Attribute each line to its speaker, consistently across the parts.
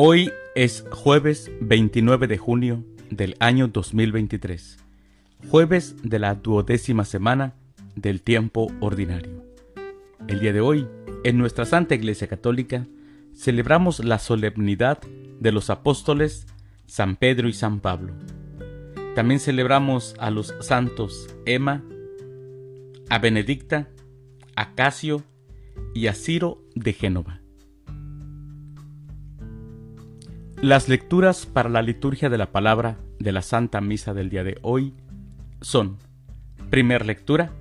Speaker 1: Hoy es jueves 29 de junio del año 2023, jueves de la duodécima semana del tiempo ordinario. El día de hoy, en nuestra Santa Iglesia Católica, celebramos la solemnidad de los apóstoles San Pedro y San Pablo. También celebramos a los santos Emma, a Benedicta, a Casio y a Ciro de Génova. Las lecturas para la liturgia de la palabra de la Santa Misa del día de hoy son, primer lectura,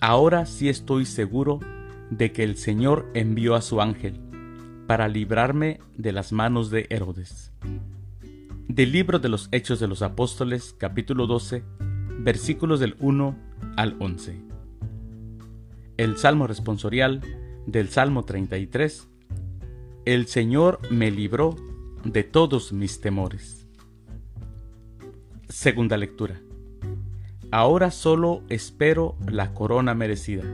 Speaker 1: ahora sí estoy seguro de que el Señor envió a su ángel para librarme de las manos de Herodes. Del libro de los Hechos de los Apóstoles, capítulo 12, versículos del 1 al 11. El Salmo responsorial del Salmo 33. El Señor me libró de todos mis temores. Segunda lectura. Ahora solo espero la corona merecida.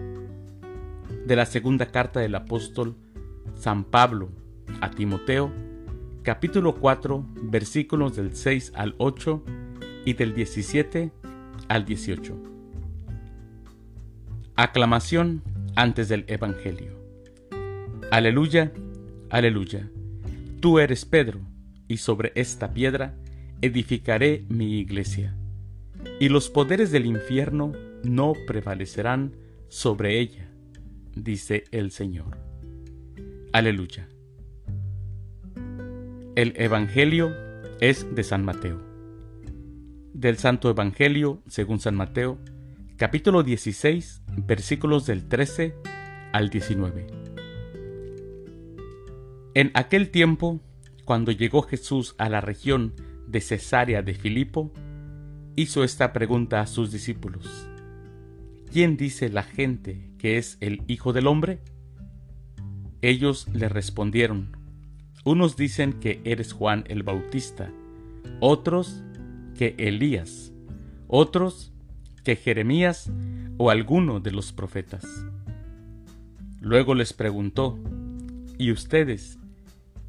Speaker 1: De la segunda carta del apóstol San Pablo a Timoteo, capítulo 4, versículos del 6 al 8 y del 17 al 18. Aclamación antes del Evangelio. Aleluya, aleluya. Tú eres Pedro, y sobre esta piedra edificaré mi iglesia, y los poderes del infierno no prevalecerán sobre ella, dice el Señor. Aleluya. El Evangelio es de San Mateo. Del Santo Evangelio, según San Mateo, capítulo 16, versículos del 13 al 19. En aquel tiempo, cuando llegó Jesús a la región de Cesarea de Filipo, hizo esta pregunta a sus discípulos. ¿Quién dice la gente que es el Hijo del Hombre? Ellos le respondieron, unos dicen que eres Juan el Bautista, otros que Elías, otros que Jeremías o alguno de los profetas. Luego les preguntó, ¿y ustedes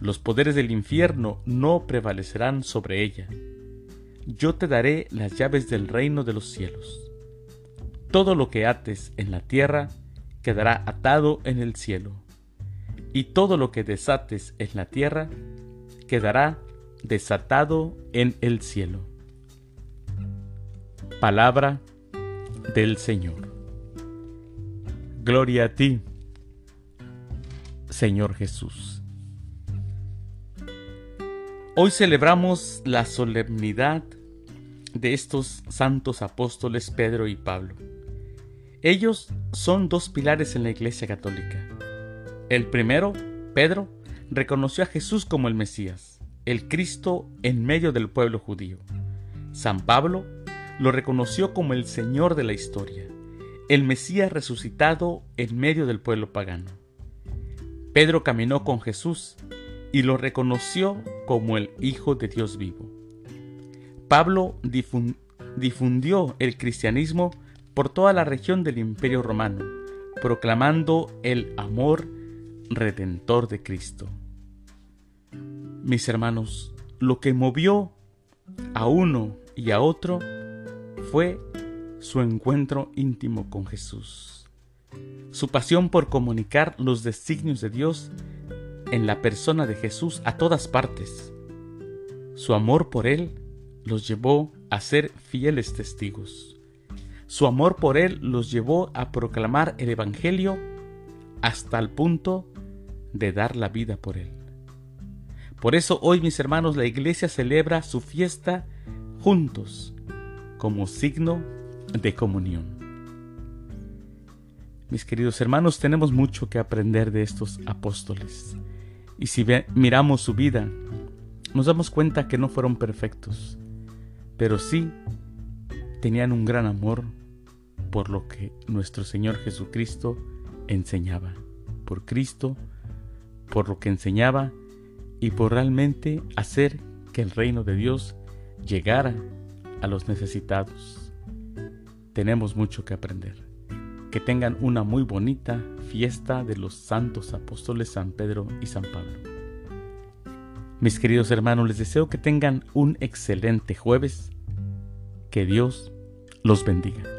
Speaker 1: los poderes del infierno no prevalecerán sobre ella. Yo te daré las llaves del reino de los cielos. Todo lo que ates en la tierra quedará atado en el cielo, y todo lo que desates en la tierra quedará desatado en el cielo. Palabra del Señor. Gloria a ti, Señor Jesús. Hoy celebramos la solemnidad de estos santos apóstoles Pedro y Pablo. Ellos son dos pilares en la Iglesia Católica. El primero, Pedro, reconoció a Jesús como el Mesías, el Cristo en medio del pueblo judío. San Pablo lo reconoció como el Señor de la historia, el Mesías resucitado en medio del pueblo pagano. Pedro caminó con Jesús y lo reconoció como el Hijo de Dios vivo. Pablo difundió el cristianismo por toda la región del Imperio Romano, proclamando el amor redentor de Cristo. Mis hermanos, lo que movió a uno y a otro fue su encuentro íntimo con Jesús, su pasión por comunicar los designios de Dios en la persona de Jesús a todas partes. Su amor por Él los llevó a ser fieles testigos. Su amor por Él los llevó a proclamar el Evangelio hasta el punto de dar la vida por Él. Por eso hoy, mis hermanos, la iglesia celebra su fiesta juntos como signo de comunión. Mis queridos hermanos, tenemos mucho que aprender de estos apóstoles Y si miramos su vida, nos damos cuenta que no fueron perfectos, pero sí tenían un gran amor por lo que nuestro Señor Jesucristo enseñaba, por Cristo, por lo que enseñaba y por realmente hacer que el reino de Dios llegara a los necesitados. Tenemos mucho que aprender. Que tengan una muy bonita fiesta de los santos apóstoles San Pedro y San Pablo. Mis queridos hermanos, les deseo que tengan un excelente jueves. Que Dios los bendiga.